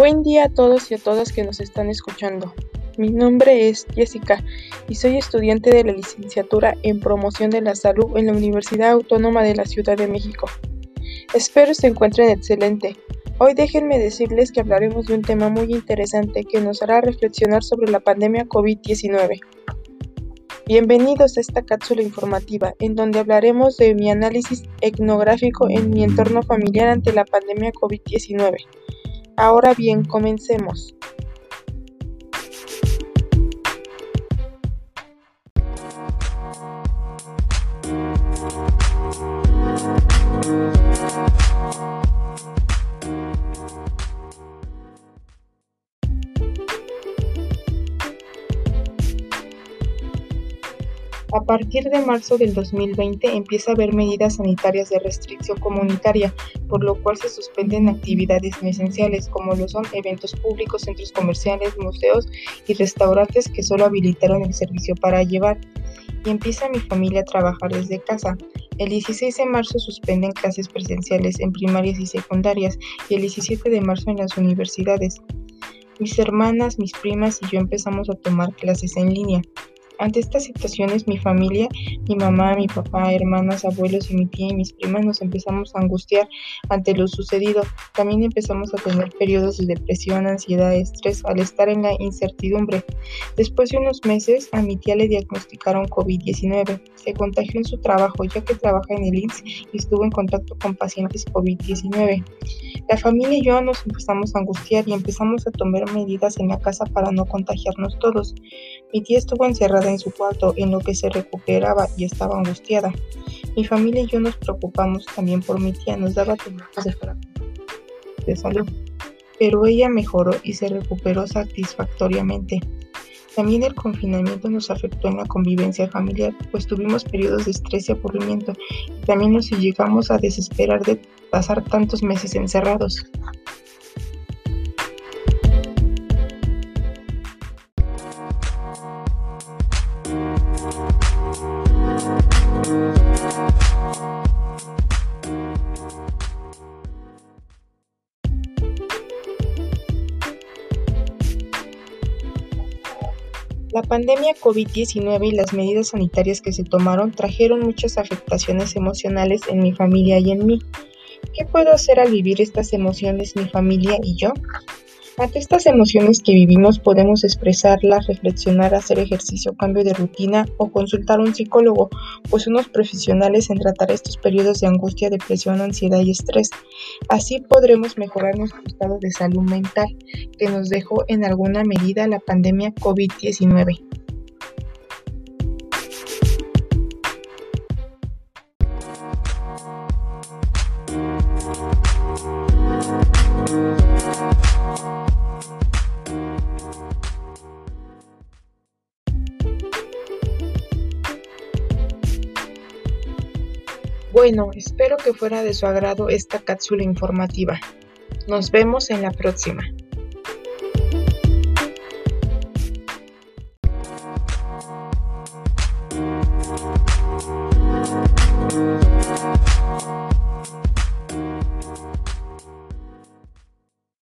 Buen día a todos y a todas que nos están escuchando. Mi nombre es Jessica y soy estudiante de la licenciatura en Promoción de la Salud en la Universidad Autónoma de la Ciudad de México. Espero se encuentren excelente. Hoy déjenme decirles que hablaremos de un tema muy interesante que nos hará reflexionar sobre la pandemia COVID-19. Bienvenidos a esta cápsula informativa en donde hablaremos de mi análisis etnográfico en mi entorno familiar ante la pandemia COVID-19. Ahora bien, comencemos. A partir de marzo del 2020 empieza a haber medidas sanitarias de restricción comunitaria, por lo cual se suspenden actividades no esenciales como lo son eventos públicos, centros comerciales, museos y restaurantes que solo habilitaron el servicio para llevar. Y empieza mi familia a trabajar desde casa. El 16 de marzo suspenden clases presenciales en primarias y secundarias y el 17 de marzo en las universidades. Mis hermanas, mis primas y yo empezamos a tomar clases en línea. Ante estas situaciones, mi familia, mi mamá, mi papá, hermanas, abuelos y mi tía y mis primas nos empezamos a angustiar ante lo sucedido. También empezamos a tener periodos de depresión, ansiedad, estrés al estar en la incertidumbre. Después de unos meses, a mi tía le diagnosticaron COVID-19. Se contagió en su trabajo ya que trabaja en el INSS y estuvo en contacto con pacientes COVID-19. La familia y yo nos empezamos a angustiar y empezamos a tomar medidas en la casa para no contagiarnos todos. Mi tía estuvo encerrada en su cuarto en lo que se recuperaba y estaba angustiada. Mi familia y yo nos preocupamos también por mi tía, nos daba de, de salud, pero ella mejoró y se recuperó satisfactoriamente. También el confinamiento nos afectó en la convivencia familiar, pues tuvimos periodos de estrés y aburrimiento, y también nos llegamos a desesperar de pasar tantos meses encerrados. La pandemia COVID-19 y las medidas sanitarias que se tomaron trajeron muchas afectaciones emocionales en mi familia y en mí. ¿Qué puedo hacer al vivir estas emociones mi familia y yo? Ante estas emociones que vivimos podemos expresarlas, reflexionar, hacer ejercicio, cambio de rutina o consultar a un psicólogo, pues son los profesionales en tratar estos periodos de angustia, depresión, ansiedad y estrés. Así podremos mejorar nuestro estado de salud mental que nos dejó en alguna medida la pandemia COVID-19. Bueno, espero que fuera de su agrado esta cápsula informativa. Nos vemos en la próxima.